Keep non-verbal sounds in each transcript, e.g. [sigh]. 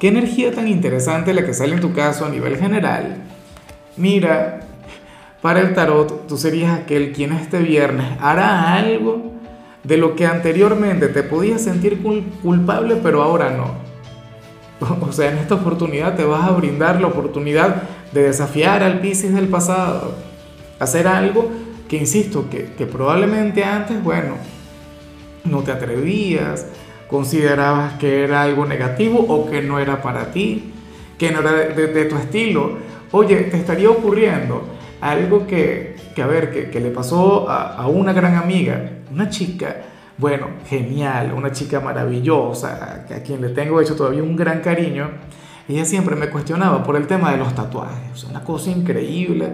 qué energía tan interesante la que sale en tu caso a nivel general. Mira, para el tarot, tú serías aquel quien este viernes hará algo de lo que anteriormente te podías sentir culpable, pero ahora no. [laughs] O sea, en esta oportunidad te vas a brindar la oportunidad de desafiar al Pisces del pasado. Hacer algo que, insisto, que, que probablemente antes, bueno, no te atrevías, considerabas que era algo negativo o que no era para ti, que no era de, tu estilo. Oye, te estaría ocurriendo algo que, que a ver, que, le pasó a, a, una gran amiga, una chica, bueno, genial, una chica maravillosa, a quien le tengo hecho todavía un gran cariño. Ella siempre me cuestionaba por el tema de los tatuajes, una cosa increíble,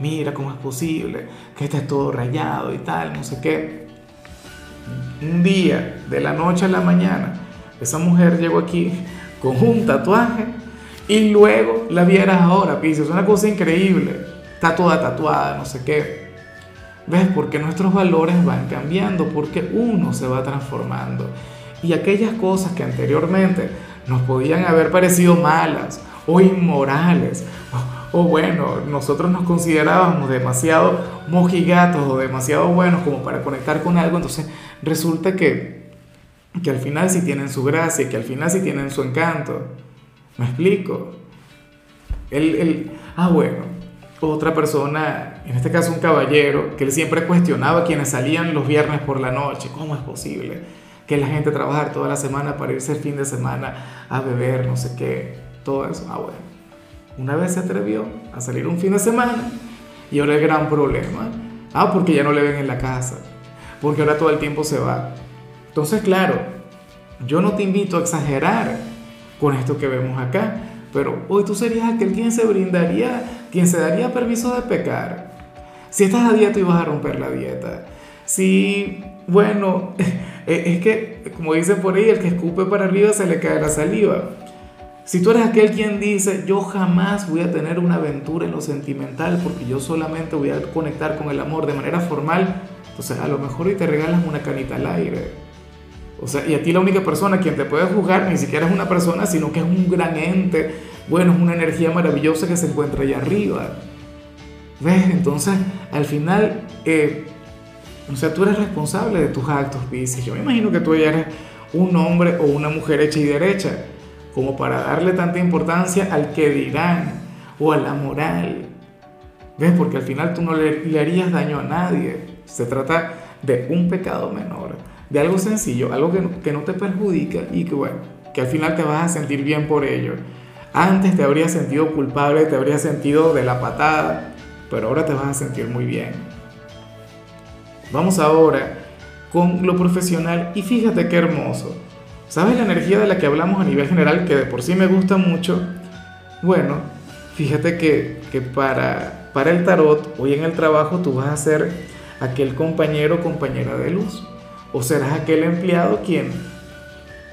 mira cómo es posible que estés todo rayado y tal, no sé qué un día, de la noche a la mañana, esa mujer llegó aquí con un tatuaje y luego la vieras ahora, Pisces, es una cosa increíble, está tatuada, no sé qué. ¿Ves? Porque nuestros valores van cambiando, porque uno se va transformando. Y aquellas cosas que anteriormente nos podían haber parecido malas o inmorales, o, bueno, nosotros nos considerábamos demasiado mojigatos o demasiado buenos como para conectar con algo, entonces resulta que, que al final sí tienen su gracia, que al final sí tienen su encanto. ¿Me explico? El, el, ah, bueno, otra persona, en este caso un caballero, que él siempre cuestionaba quienes salían los viernes por la noche. ¿Cómo es posible que la gente trabajar toda la semana para irse el fin de semana a beber, no sé qué? Todo eso. Ah, bueno. Una vez se atrevió a salir un fin de semana y ahora el gran problema. Ah, porque ya no le ven en la casa porque ahora todo el tiempo se va. Entonces, claro, yo no te invito a exagerar con esto que vemos acá, pero hoy tú serías aquel quien se brindaría, quien se daría permiso de pecar. Si estás a dieta y vas a romper la dieta. Si, bueno, [laughs] es que, como dicen por ahí, el que escupe para arriba se le cae la saliva. Si tú eres aquel quien dice, yo jamás voy a tener una aventura en lo sentimental porque yo solamente voy a conectar con el amor de manera formal, entonces, a lo mejor hoy te regalas una canita al aire. O sea, y a ti la única persona quien te puede juzgar ni siquiera es una persona, sino que es un gran ente. Bueno, es una energía maravillosa que se encuentra allá arriba. ¿Ves? Entonces, al final, eh, o sea, tú eres responsable de tus actos, Pisces. Yo me imagino que tú ya eres un hombre o una mujer hecha y derecha, como para darle tanta importancia al que dirán o a la moral. ¿Ves? Porque al final tú no le, harías daño a nadie. Se trata de un pecado menor, de algo sencillo, algo que no, que no te perjudica y que bueno, que al final te vas a sentir bien por ello. Antes te habrías sentido culpable, te habrías sentido de la patada, pero ahora te vas a sentir muy bien. Vamos ahora con lo profesional y fíjate qué hermoso. ¿Sabes la energía de la que hablamos a nivel general que de por sí me gusta mucho? Bueno, fíjate que, que para, para el tarot, hoy en el trabajo tú vas a ser aquel compañero o compañera de luz. O serás aquel empleado quien...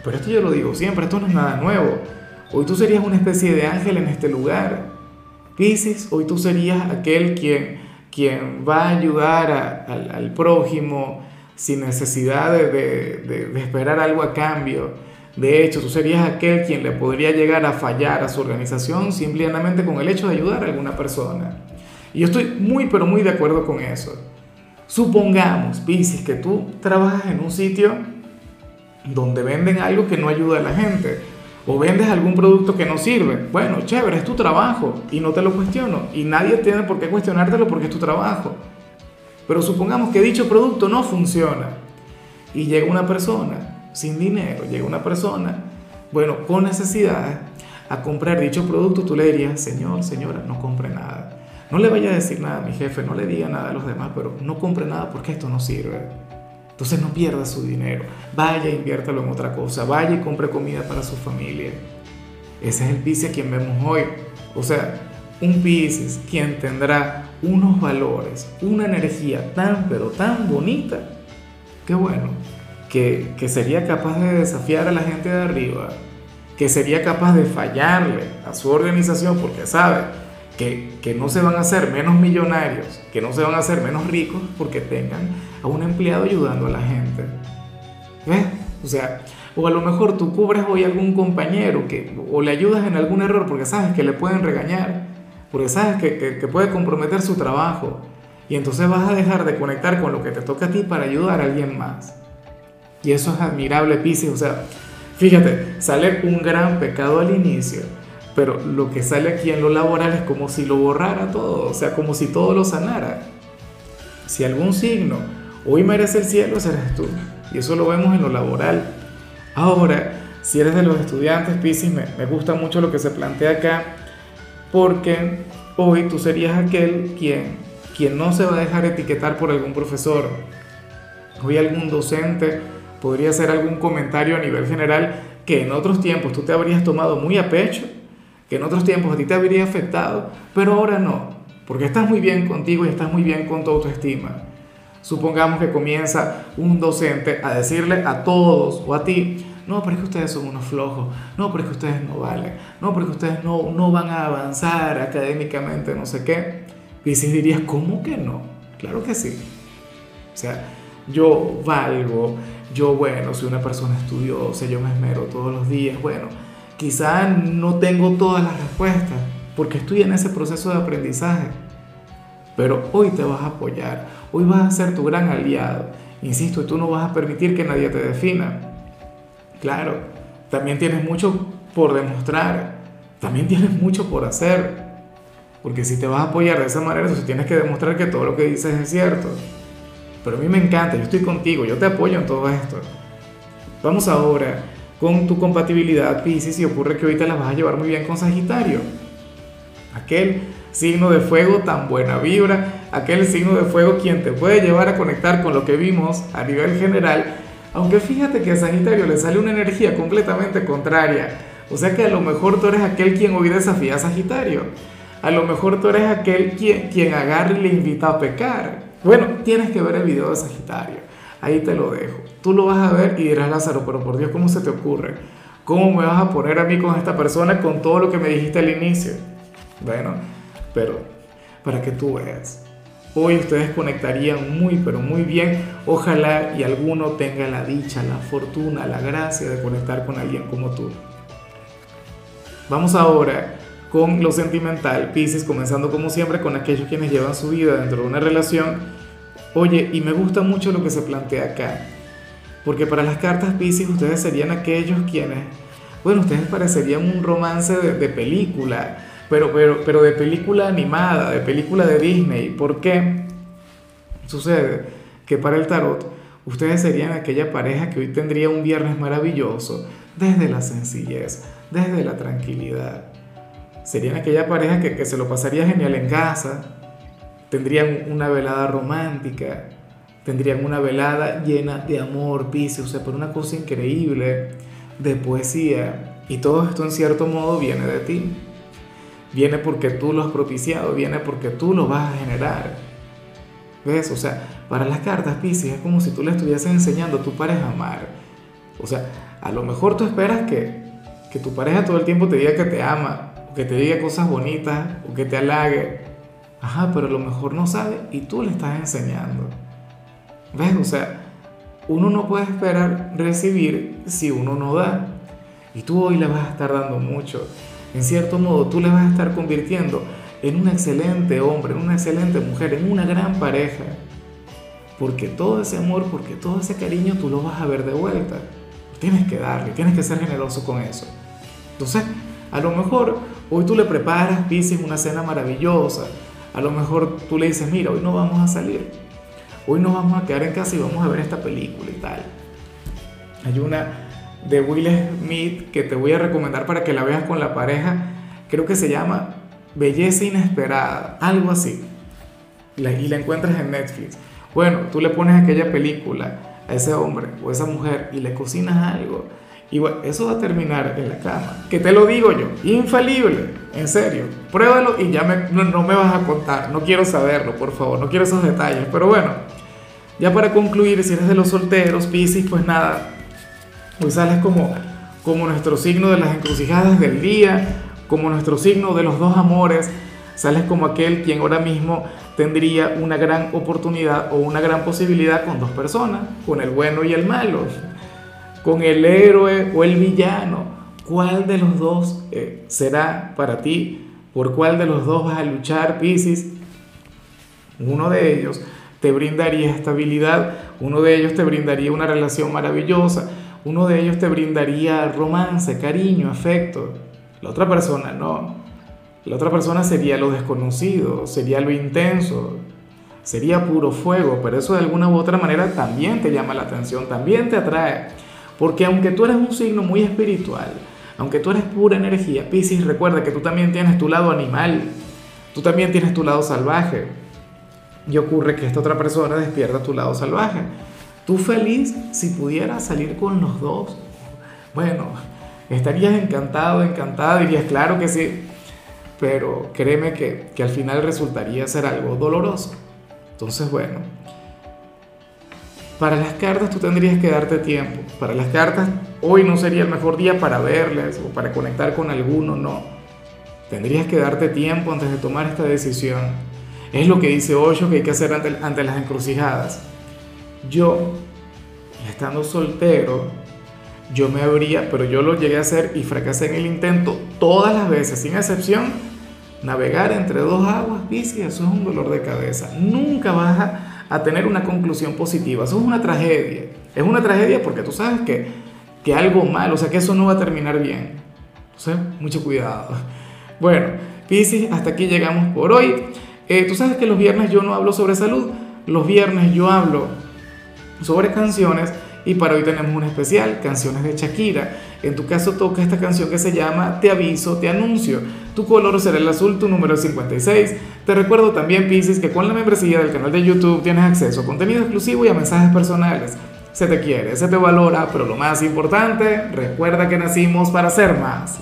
Pero esto yo lo digo siempre, esto no es nada nuevo. Hoy tú serías una especie de ángel en este lugar. Pisces, hoy tú serías aquel quien, quien va a ayudar al, al, prójimo sin necesidad de, de, de esperar algo a cambio. De hecho, tú serías aquel quien le podría llegar a fallar a su organización simplemente con el hecho de ayudar a alguna persona. Y yo estoy muy, pero muy de acuerdo con eso. Supongamos, Pisces, que tú trabajas en un sitio donde venden algo que no ayuda a la gente o vendes algún producto que no sirve. Bueno, chévere, es tu trabajo y no te lo cuestiono y nadie tiene por qué cuestionártelo porque es tu trabajo. Pero supongamos que dicho producto no funciona y llega una persona sin dinero, llega una persona, bueno, con necesidad a comprar dicho producto, tú le dirías, señor, señora, no compre nada no le vaya a decir nada a mi jefe, no le diga nada a los demás, pero no compre nada porque esto no sirve. Entonces no pierda su dinero. Vaya, inviértalo en otra cosa. Vaya y compre comida para su familia. Ese es el Pisces quien vemos hoy. O sea, un Pisces quien tendrá unos valores, una energía tan pero tan bonita, que bueno, que, que sería capaz de desafiar a la gente de arriba, que sería capaz de fallarle a su organización porque sabe que, que, no se van a hacer menos millonarios, que no se van a hacer menos ricos porque tengan a un empleado ayudando a la gente. ¿Ves? O sea, o a lo mejor tú cubres hoy a algún compañero que, o le ayudas en algún error porque sabes que le pueden regañar, porque sabes que, que, puede comprometer su trabajo. Y entonces vas a dejar de conectar con lo que te toca a ti para ayudar a alguien más. Y eso es admirable, Pisces. O sea, fíjate, sale un gran pecado al inicio, pero lo que sale aquí en lo laboral es como si lo borrara todo, o sea, como si todo lo sanara. Si algún signo hoy merece el cielo, ese eres tú. Y eso lo vemos en lo laboral. Ahora, si eres de los estudiantes, Pisces, me, me gusta mucho lo que se plantea acá, porque hoy tú serías aquel quien, quien no se va a dejar etiquetar por algún profesor. Hoy algún docente podría ser algún comentario a nivel general que en otros tiempos tú te habrías tomado muy a pecho, que en otros tiempos a ti te habría afectado, pero ahora no, porque estás muy bien contigo y estás muy bien con tu autoestima. Supongamos que comienza un docente a decirle a todos o a ti, no, pero es que ustedes son unos flojos, no, pero es que ustedes no valen, no, pero es que ustedes no, no van a avanzar académicamente, no sé qué. Y si dirías, ¿cómo que no? Claro que sí. O sea, yo valgo, yo, bueno, soy una persona estudiosa, yo me esmero todos los días, bueno, quizá no tengo todas las respuestas, porque estoy en ese proceso de aprendizaje, pero hoy te vas a apoyar, hoy vas a ser tu gran aliado, insisto, tú no vas a permitir que nadie te defina. Claro, también tienes mucho por demostrar, también tienes mucho por hacer, porque si te vas a apoyar de esa manera, entonces tienes que demostrar que todo lo que dices es cierto. Pero a mí me encanta, yo estoy contigo, yo te apoyo en todo esto. Vamos ahora con tu compatibilidad Pisces y ocurre que ahorita la vas a llevar muy bien con Sagitario. Aquel signo de fuego tan buena vibra, aquel signo de fuego quien te puede llevar a conectar con lo que vimos a nivel general, aunque fíjate que a Sagitario le sale una energía completamente contraria. O sea que a lo mejor tú eres aquel quien hoy desafía a Sagitario. A lo mejor tú eres aquel quien, quien agarra y le invita a pecar. Bueno, tienes que ver el video de Sagitario. Ahí te lo dejo. Tú lo vas a ver y dirás, Lázaro, pero por Dios, ¿cómo se te ocurre? ¿Cómo me vas a poner a mí con esta persona con todo lo que me dijiste al inicio? Bueno, pero para que tú veas. Hoy ustedes conectarían muy, pero muy bien. Ojalá y alguno tenga la dicha, la fortuna, la gracia de conectar con alguien como tú. Vamos ahora con lo sentimental, Pisces, comenzando como siempre con aquellos quienes llevan su vida dentro de una relación. Oye, y me gusta mucho lo que se plantea acá, porque para las cartas Pisces ustedes serían aquellos quienes, bueno, ustedes parecerían un romance de, de película, pero, pero, pero de película animada, de película de Disney. ¿Por qué? Sucede que para el tarot ustedes serían aquella pareja que hoy tendría un viernes maravilloso, desde la sencillez, desde la tranquilidad serían aquella pareja que, que se lo pasaría genial en casa, tendrían una velada romántica, tendrían una velada llena de amor, Pisces, o sea, por una cosa increíble, de poesía. Y todo esto en cierto modo viene de ti. Viene porque tú lo has propiciado, viene porque tú lo vas a generar. ¿Ves? O sea, para las cartas, Pisces, es como si tú le estuvieses enseñando a tu pareja a amar. O sea, a lo mejor tú esperas que, que tu pareja todo el tiempo te diga que te ama, que te diga cosas bonitas, o que te halague. Ajá, pero a lo mejor no sabe y tú le estás enseñando. ¿Ves? O sea, uno no puede esperar recibir si uno no da. Y tú hoy le vas a estar dando mucho. En cierto modo, tú le vas a estar convirtiendo en un excelente hombre, en una excelente mujer, en una gran pareja. Porque todo ese amor, porque todo ese cariño tú lo vas a ver de vuelta. Tienes que darle, tienes que ser generoso con eso. Entonces, a lo mejor hoy tú le preparas, Pisces, una cena maravillosa. A lo mejor tú le dices, mira, hoy no vamos a salir. Hoy nos vamos a quedar en casa y vamos a ver esta película y tal. Hay una de Will Smith que te voy a recomendar para que la veas con la pareja. Creo que se llama Belleza Inesperada, algo así. Y la, encuentras en Netflix. Bueno, tú le pones aquella película a ese hombre o esa mujer y le cocinas algo y bueno, eso va a terminar en la cama. Que te lo digo yo, infalible. en serio, pruébalo y ya me, no, no me vas a contar, no quiero saberlo, por favor, no quiero esos detalles, pero bueno, ya para concluir, si eres de los solteros, Piscis, pues nada, hoy sales como, como nuestro signo de las encrucijadas del día, como nuestro signo de los dos amores, sales como aquel quien ahora mismo tendría una gran oportunidad o una gran posibilidad con dos personas, con el bueno y el malo, con el héroe o el villano. ¿Cuál de los dos eh, será para ti? ¿Por cuál de los dos vas a luchar, Piscis? Uno de ellos te brindaría estabilidad, uno de ellos te brindaría una relación maravillosa, uno de ellos te brindaría romance, cariño, afecto. La otra persona no. La otra persona sería lo desconocido, sería lo intenso, sería puro fuego, pero eso de alguna u otra manera también te llama la atención, también te atrae. Porque aunque tú eres un signo muy espiritual, aunque tú eres pura energía, Piscis, recuerda que tú también tienes tu lado animal, tú también tienes tu lado salvaje. Y ocurre que esta otra persona despierta tu lado salvaje. Tú feliz si pudieras salir con los dos. Bueno, estarías encantado, encantada, dirías, claro que sí. Pero créeme que, que al final resultaría ser algo doloroso. Entonces, bueno, para las cartas tú tendrías que darte tiempo. Para las cartas hoy no sería el mejor día para verlas o para conectar con alguno, no. Tendrías que darte tiempo antes de tomar esta decisión. Es lo que dice Osho que hay que hacer ante, ante las encrucijadas. Yo, estando soltero, yo me habría, pero yo lo llegué a hacer y fracasé en el intento todas las veces, sin excepción, navegar entre dos aguas, bici, eso es un dolor de cabeza. Nunca vas a, tener una conclusión positiva, eso es una tragedia. Es una tragedia porque tú sabes que, que algo mal, o sea que eso no va a terminar bien. Entonces, mucho cuidado. Bueno, Piscis, hasta aquí llegamos por hoy. Eh, tú sabes que los viernes yo no hablo sobre salud, los viernes yo hablo sobre canciones y para hoy tenemos un especial, canciones de Shakira. En tu caso toca esta canción que se llama Te aviso, te anuncio. Tu color será el azul, tu número es 56. Te recuerdo también, Pisces, que con la membresía del canal de YouTube tienes acceso a contenido exclusivo y a mensajes personales. Se te quiere, se te valora, pero lo más importante, recuerda que nacimos para ser más.